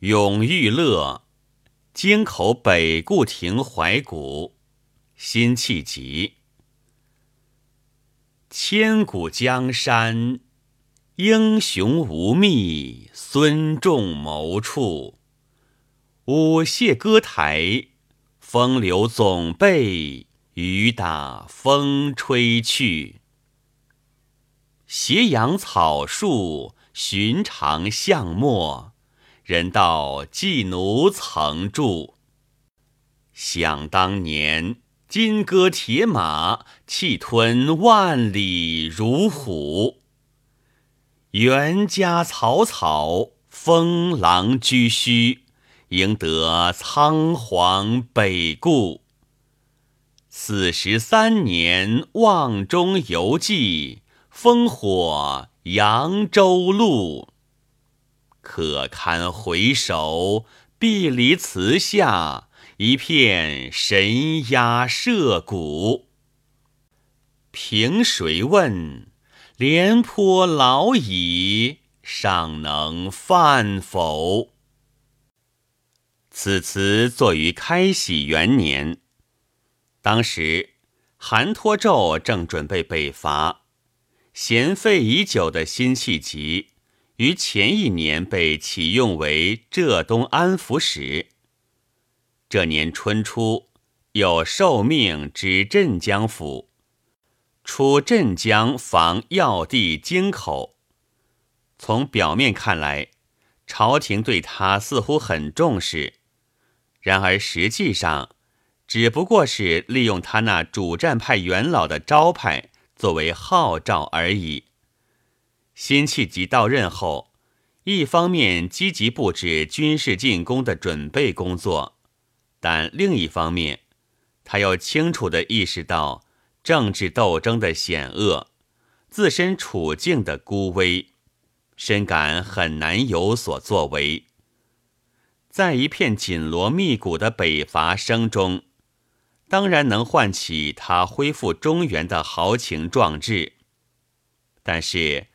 永玉乐，京口北固亭怀古，辛弃疾。千古江山，英雄无觅孙仲谋处。舞榭歌台，风流总被雨打风吹去。斜阳草树，寻常巷陌。人道寄奴曾住。想当年，金戈铁马，气吞万里如虎。袁家草草，封狼居胥，赢得仓皇北顾。四十三年，望中犹记，烽火扬州路。可堪回首，碧离词下，一片神鸦社鼓。凭谁问？廉颇老矣，尚能饭否？此词作于开禧元年，当时韩托胄正准备北伐，闲废已久的辛弃疾。于前一年被启用为浙东安抚使。这年春初，又受命指镇江府，出镇江防要地京口。从表面看来，朝廷对他似乎很重视，然而实际上，只不过是利用他那主战派元老的招牌作为号召而已。辛弃疾到任后，一方面积极布置军事进攻的准备工作，但另一方面，他又清楚地意识到政治斗争的险恶，自身处境的孤危，深感很难有所作为。在一片紧锣密鼓的北伐声中，当然能唤起他恢复中原的豪情壮志，但是。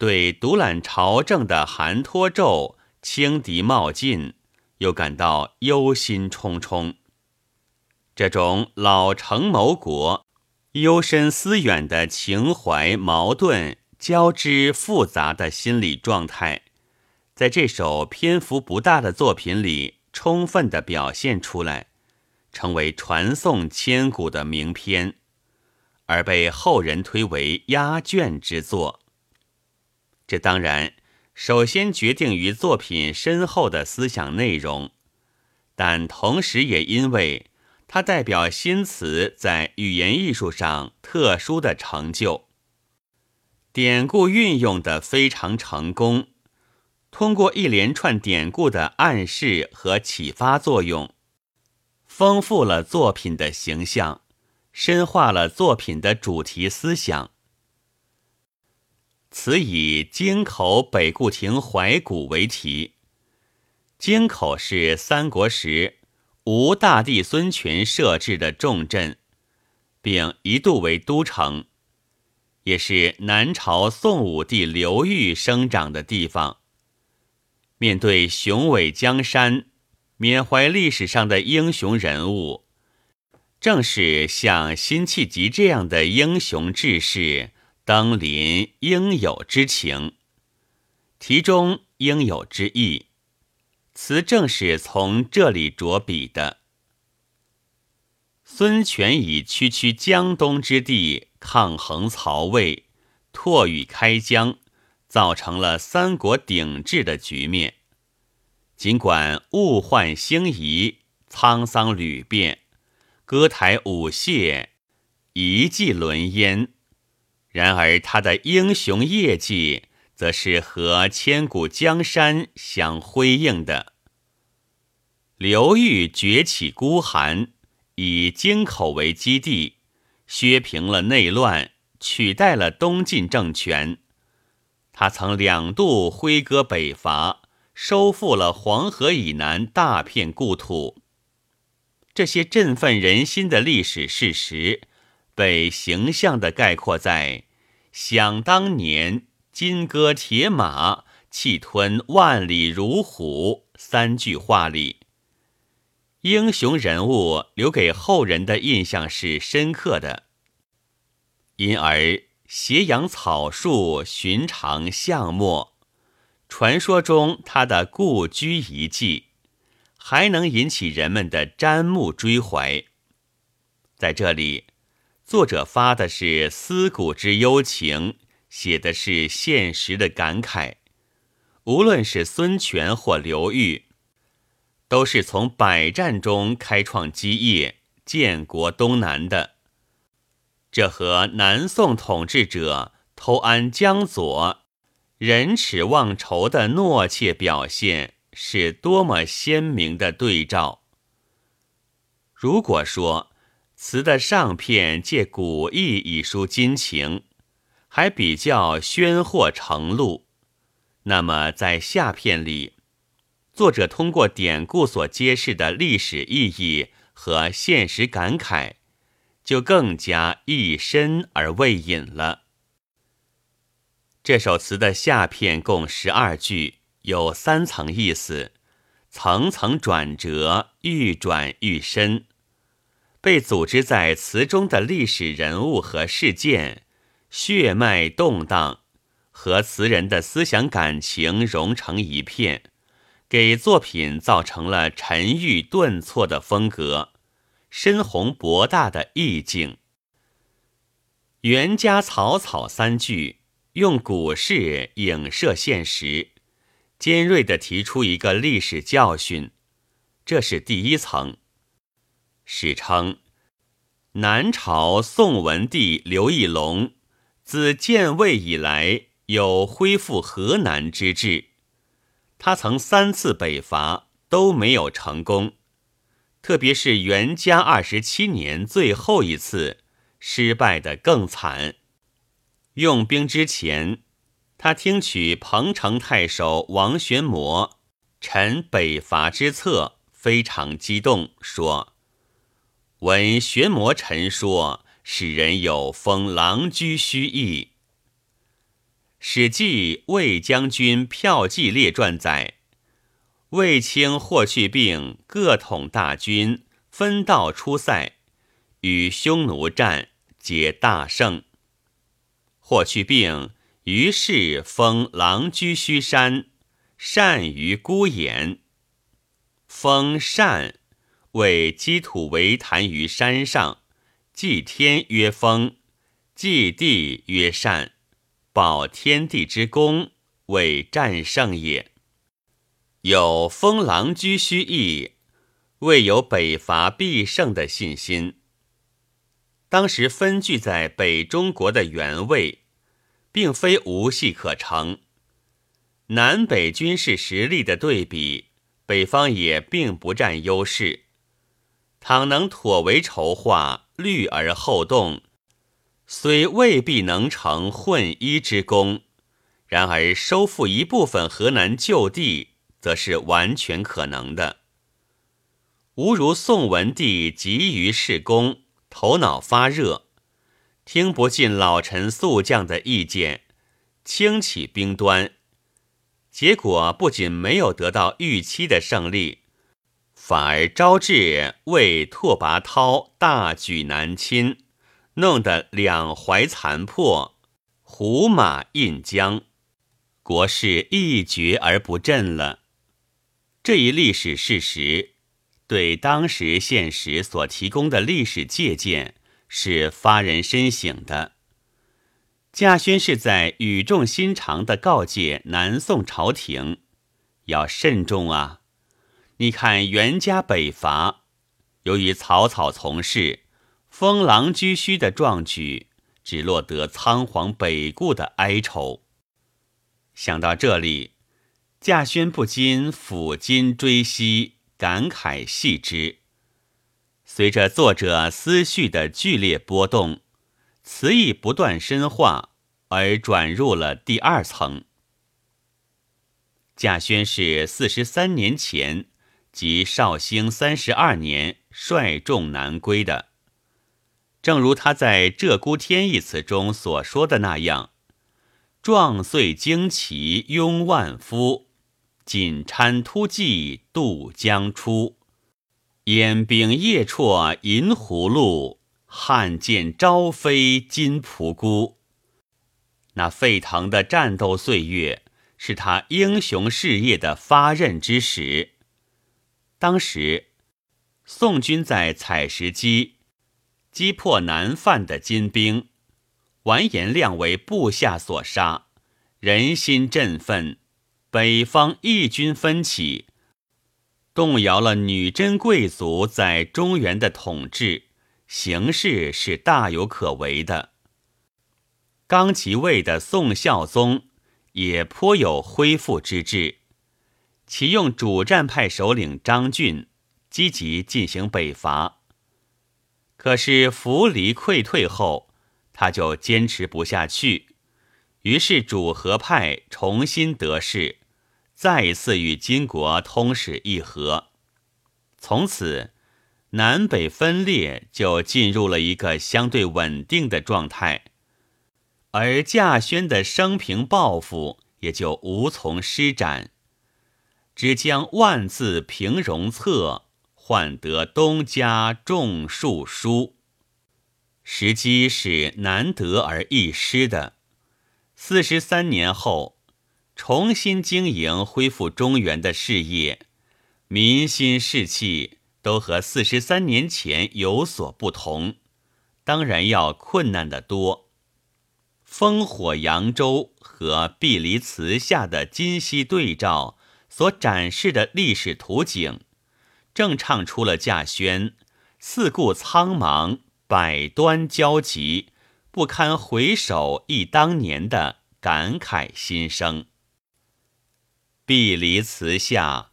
对独揽朝政的韩托胄轻敌冒进，又感到忧心忡忡。这种老成谋国、幽深思远的情怀矛盾交织复杂的心理状态，在这首篇幅不大的作品里充分的表现出来，成为传颂千古的名篇，而被后人推为压卷之作。这当然首先决定于作品深厚的思想内容，但同时也因为它代表新词在语言艺术上特殊的成就。典故运用的非常成功，通过一连串典故的暗示和启发作用，丰富了作品的形象，深化了作品的主题思想。此以京口北固亭怀古为题。京口是三国时吴大帝孙权设置的重镇，并一度为都城，也是南朝宋武帝刘裕生长的地方。面对雄伟江山，缅怀历史上的英雄人物，正是像辛弃疾这样的英雄志士。登临应有之情，题中应有之意，词正是从这里着笔的。孙权以区区江东之地抗衡曹魏，拓与开疆，造成了三国鼎峙的局面。尽管物换星移，沧桑屡变，歌台舞榭，一骑轮烟。然而，他的英雄业绩则是和千古江山相辉映的。刘裕崛起孤寒，以京口为基地，削平了内乱，取代了东晋政权。他曾两度挥戈北伐，收复了黄河以南大片故土。这些振奋人心的历史事实。被形象地概括在“想当年，金戈铁马，气吞万里如虎三句话里，英雄人物留给后人的印象是深刻的，因而斜阳草树寻常巷陌，传说中他的故居遗迹，还能引起人们的瞻慕追怀。在这里，作者发的是思古之幽情，写的是现实的感慨。无论是孙权或刘裕，都是从百战中开创基业、建国东南的。这和南宋统治者偷安江左、忍耻忘仇的懦怯表现，是多么鲜明的对照！如果说词的上片借古意以抒今情，还比较宣惑成露。那么，在下片里，作者通过典故所揭示的历史意义和现实感慨，就更加一深而未隐了。这首词的下片共十二句，有三层意思，层层转折，愈转愈深。被组织在词中的历史人物和事件，血脉动荡。和词人的思想感情融成一片，给作品造成了沉郁顿挫的风格，深宏博大的意境。袁家草草三句，用古事影射现实，尖锐地提出一个历史教训，这是第一层。史称南朝宋文帝刘义隆自建魏以来。有恢复河南之志，他曾三次北伐都没有成功，特别是元嘉二十七年最后一次失败的更惨。用兵之前，他听取彭城太守王玄谟陈北伐之策，非常激动，说：“闻玄魔陈说，使人有封狼居胥意。”《史记·魏将军骠骑列传》载，卫青、霍去病各统大军，分道出塞，与匈奴战，皆大胜。霍去病于是封狼居胥山，善于孤掩。封善，为积土为坛于山上，祭天曰风，祭地曰善。保天地之功，为战胜也。有封狼居胥意，未有北伐必胜的信心。当时分据在北中国的原魏，并非无戏可成。南北军事实力的对比，北方也并不占优势。倘能妥为筹划，虑而后动。虽未必能成混一之功，然而收复一部分河南旧地，则是完全可能的。吾如宋文帝急于事功，头脑发热，听不进老臣宿将的意见，轻起兵端，结果不仅没有得到预期的胜利，反而招致魏拓跋焘大举南侵。弄得两淮残破，胡马印江，国势一蹶而不振了。这一历史事实，对当时现实所提供的历史借鉴是发人深省的。稼轩是在语重心长地告诫南宋朝廷，要慎重啊！你看袁家北伐，由于草草从事。封狼居胥的壮举，只落得仓皇北顾的哀愁。想到这里，稼轩不禁抚今追昔，感慨系之。随着作者思绪的剧烈波动，词意不断深化，而转入了第二层。稼轩是四十三年前，即绍兴三十二年率众南归的。正如他在《鹧鸪天》一词中所说的那样，壮岁旌旗拥万夫，锦搀突骑渡江出。烟柄夜绰银葫芦，汉剑朝飞金仆姑。那沸腾的战斗岁月，是他英雄事业的发轫之时。当时，宋军在采石矶击破南犯的金兵，完颜亮为部下所杀，人心振奋，北方义军纷起。动摇了女真贵族在中原的统治，形势是大有可为的。刚即位的宋孝宗也颇有恢复之志，启用主战派首领张俊积极进行北伐。可是扶离溃退后，他就坚持不下去，于是主和派重新得势。再一次与金国通使议和，从此南北分裂就进入了一个相对稳定的状态，而稼轩的生平抱负也就无从施展，只将万字平戎策，换得东家种树书，时机是难得而易失的。四十三年后。重新经营、恢复中原的事业，民心士气都和四十三年前有所不同，当然要困难得多。烽火扬州和碧离祠下的今昔对照所展示的历史图景，正唱出了稼轩“四顾苍茫，百端交集，不堪回首忆当年”的感慨心声。碧离祠下，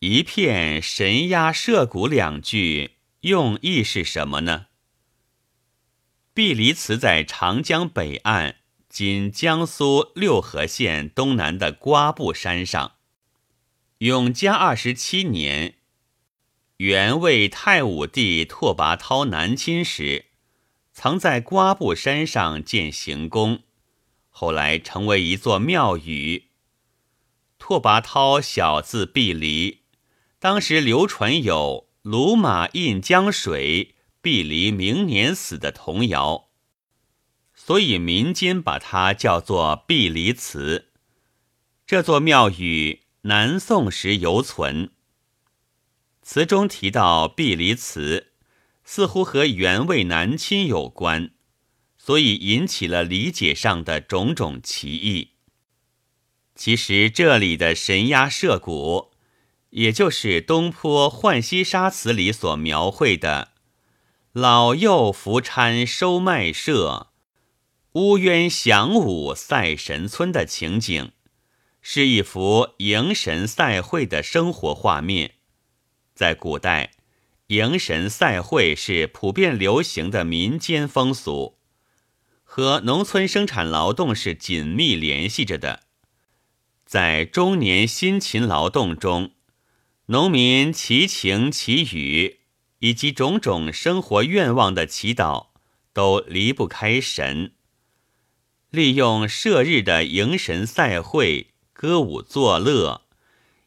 一片神鸦社鼓两句，用意是什么呢？碧离祠在长江北岸，今江苏六合县东南的瓜埠山上。永嘉二十七年，元魏太武帝拓跋焘南侵时，曾在瓜布山上建行宫，后来成为一座庙宇。拓跋焘小字毕离，当时流传有“鲁马印江水，毕离明年死”的童谣，所以民间把它叫做毕离祠。这座庙宇南宋时犹存。词中提到毕离祠，似乎和元魏南侵有关，所以引起了理解上的种种歧义。其实这里的神鸦社鼓，也就是东坡《浣溪沙》词里所描绘的“老幼扶搀收麦社，乌鸢翔舞赛神村”的情景，是一幅迎神赛会的生活画面。在古代，迎神赛会是普遍流行的民间风俗，和农村生产劳动是紧密联系着的。在中年辛勤劳动中，农民祈晴祈雨以及种种生活愿望的祈祷，都离不开神。利用射日的迎神赛会、歌舞作乐，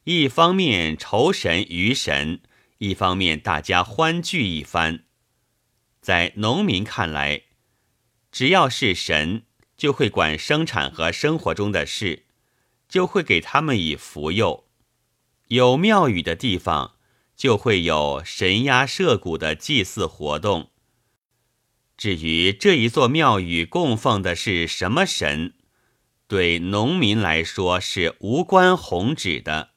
一方面酬神于神，一方面大家欢聚一番。在农民看来，只要是神，就会管生产和生活中的事。就会给他们以福佑，有庙宇的地方，就会有神鸦社鼓的祭祀活动。至于这一座庙宇供奉的是什么神，对农民来说是无关宏旨的。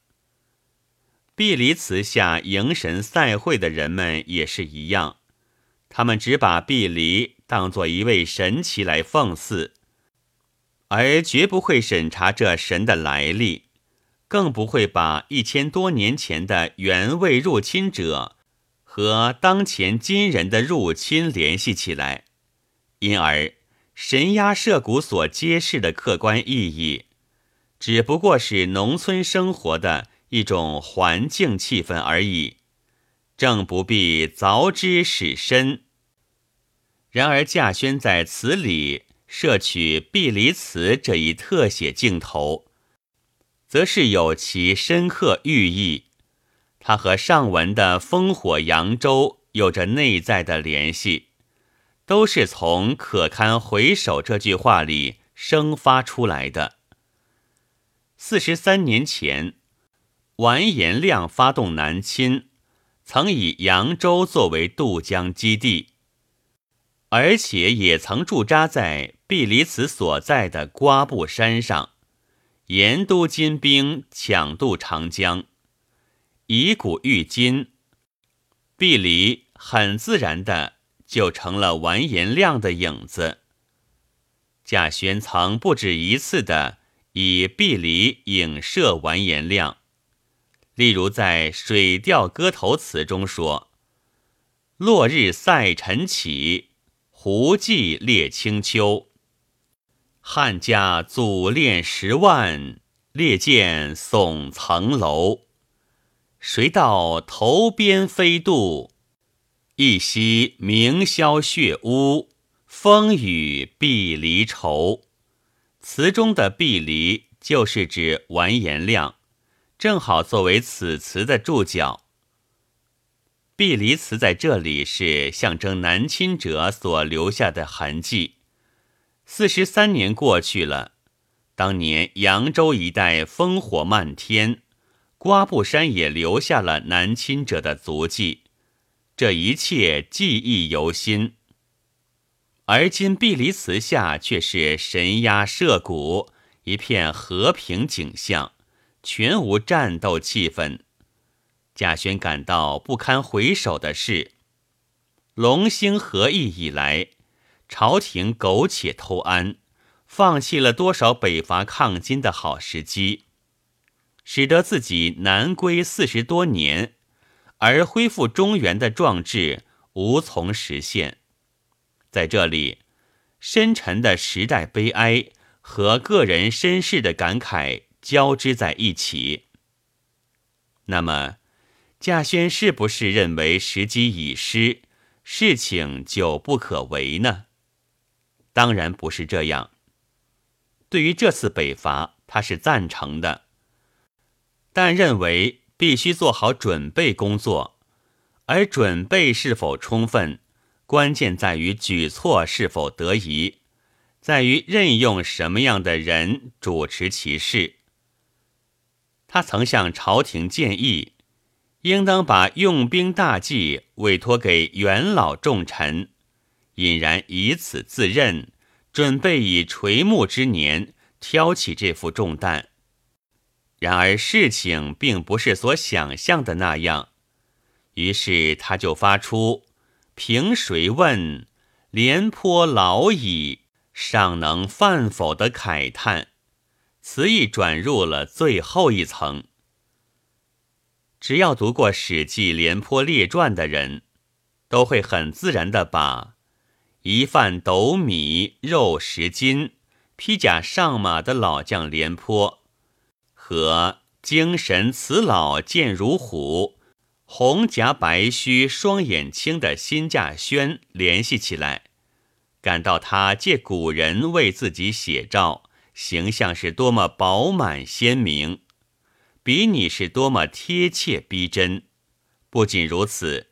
碧离祠下迎神赛会的人们也是一样，他们只把碧离当作一位神奇来奉祀。而绝不会审查这神的来历，更不会把一千多年前的元魏入侵者和当前金人的入侵联系起来。因而，神鸦社鼓所揭示的客观意义，只不过是农村生活的一种环境气氛而已，正不必凿之使深。然而，稼轩在词里。摄取碧离词这一特写镜头，则是有其深刻寓意。它和上文的烽火扬州有着内在的联系，都是从“可堪回首”这句话里生发出来的。四十三年前，完颜亮发动南侵，曾以扬州作为渡江基地。而且也曾驻扎在毕离子所在的瓜布山上，严督金兵抢渡长江，以古喻今，毕离很自然的就成了完颜亮的影子。贾玄曾不止一次的以毕离影射完颜亮，例如在《水调歌头》词中说：“落日赛晨起。”胡骑猎清秋，汉家祖练十万，列剑耸层楼。谁道头边飞渡，一夕明宵血污，风雨碧离愁。词中的碧离就是指完颜亮，正好作为此词的注脚。碧离词在这里是象征南侵者所留下的痕迹。四十三年过去了，当年扬州一带烽火漫天，瓜布山也留下了南侵者的足迹，这一切记忆犹新。而今碧离词下却是神鸦社鼓，一片和平景象，全无战斗气氛。贾轩感到不堪回首的是，隆兴和议以来，朝廷苟且偷安，放弃了多少北伐抗金的好时机，使得自己南归四十多年，而恢复中原的壮志无从实现。在这里，深沉的时代悲哀和个人身世的感慨交织在一起。那么。稼轩是不是认为时机已失，事情就不可为呢？当然不是这样。对于这次北伐，他是赞成的，但认为必须做好准备工作，而准备是否充分，关键在于举措是否得宜，在于任用什么样的人主持其事。他曾向朝廷建议。应当把用兵大计委托给元老重臣，隐然以此自任，准备以垂暮之年挑起这副重担。然而事情并不是所想象的那样，于是他就发出“凭谁问，廉颇老矣，尚能饭否”的慨叹，词意转入了最后一层。只要读过《史记·廉颇列传》的人，都会很自然地把一饭斗米肉十斤、披甲上马的老将廉颇和精神辞老健如虎、红颊白须双眼青的辛稼轩联系起来，感到他借古人为自己写照，形象是多么饱满鲜明。比拟是多么贴切逼真！不仅如此，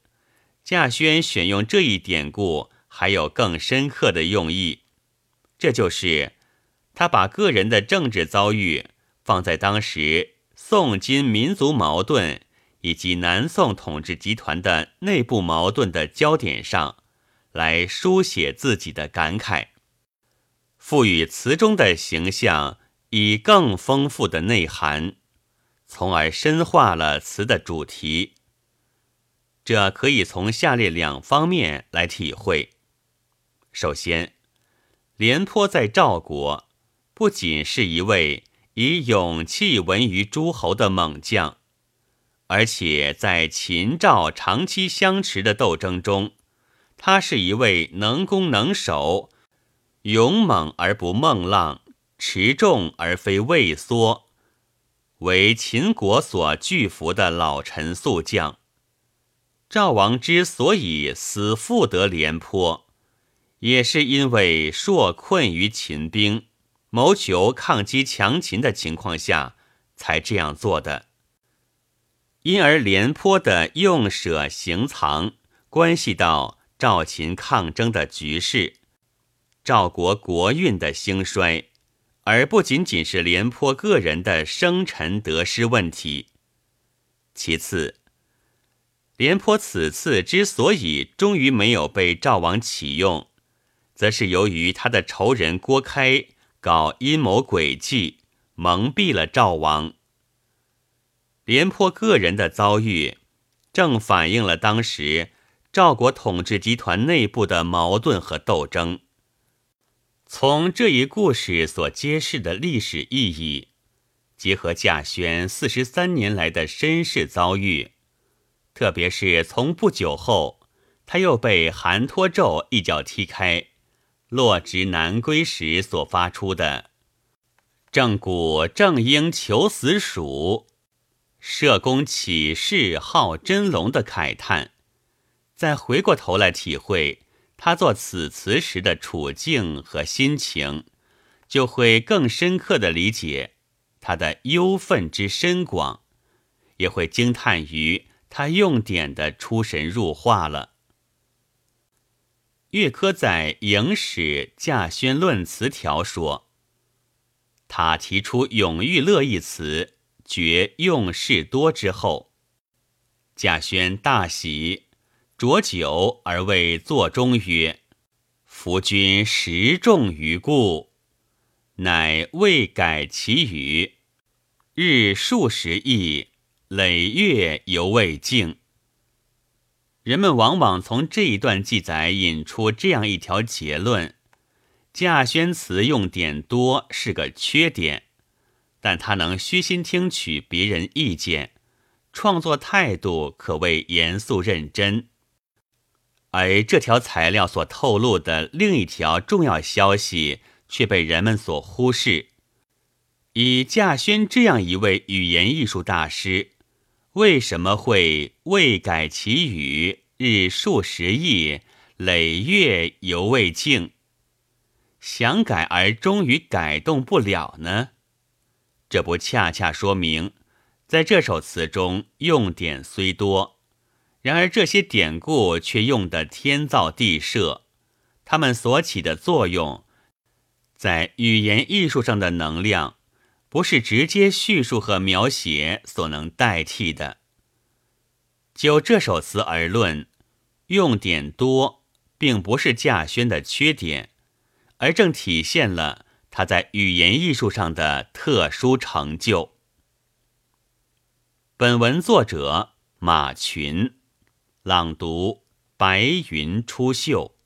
稼轩选用这一典故，还有更深刻的用意。这就是他把个人的政治遭遇放在当时宋金民族矛盾以及南宋统治集团的内部矛盾的焦点上，来书写自己的感慨，赋予词中的形象以更丰富的内涵。从而深化了词的主题。这可以从下列两方面来体会：首先，廉颇在赵国不仅是一位以勇气闻于诸侯的猛将，而且在秦赵长期相持的斗争中，他是一位能攻能守、勇猛而不孟浪、持重而非畏缩。为秦国所惧服的老臣宿将，赵王之所以死复得廉颇，也是因为朔困于秦兵，谋求抗击强秦的情况下才这样做的。因而廉颇的用舍行藏，关系到赵秦抗争的局势，赵国国运的兴衰，而不仅仅是廉颇个人的生辰得失问题。其次，廉颇此次之所以终于没有被赵王启用，则是由于他的仇人郭开搞阴谋诡计，蒙蔽了赵王。廉颇个人的遭遇，正反映了当时赵国统治集团内部的矛盾和斗争。从这一故事所揭示的历史意义，结合贾轩四十三年来的身世遭遇。特别是从不久后，他又被韩托胄一脚踢开，落职南归时所发出的“正骨正应求死属，社公起事号真龙”的慨叹，再回过头来体会他作此词时的处境和心情，就会更深刻的理解他的忧愤之深广，也会惊叹于。他用典的出神入化了。岳珂在《影史稼轩论词条》说：“他提出‘永遇乐’一词，觉用事多之后，稼轩大喜，酌酒而谓座中曰：‘夫君实重于故，乃未改其语，日数十亿。’”累月犹未尽。人们往往从这一段记载引出这样一条结论：稼轩词用典多是个缺点，但他能虚心听取别人意见，创作态度可谓严肃认真。而这条材料所透露的另一条重要消息却被人们所忽视：以稼轩这样一位语言艺术大师。为什么会未改其语，日数十亿，累月犹未静？想改而终于改动不了呢？这不恰恰说明，在这首词中用典虽多，然而这些典故却用得天造地设，它们所起的作用，在语言艺术上的能量。不是直接叙述和描写所能代替的。就这首词而论，用典多，并不是稼轩的缺点，而正体现了他在语言艺术上的特殊成就。本文作者马群，朗读：白云出岫。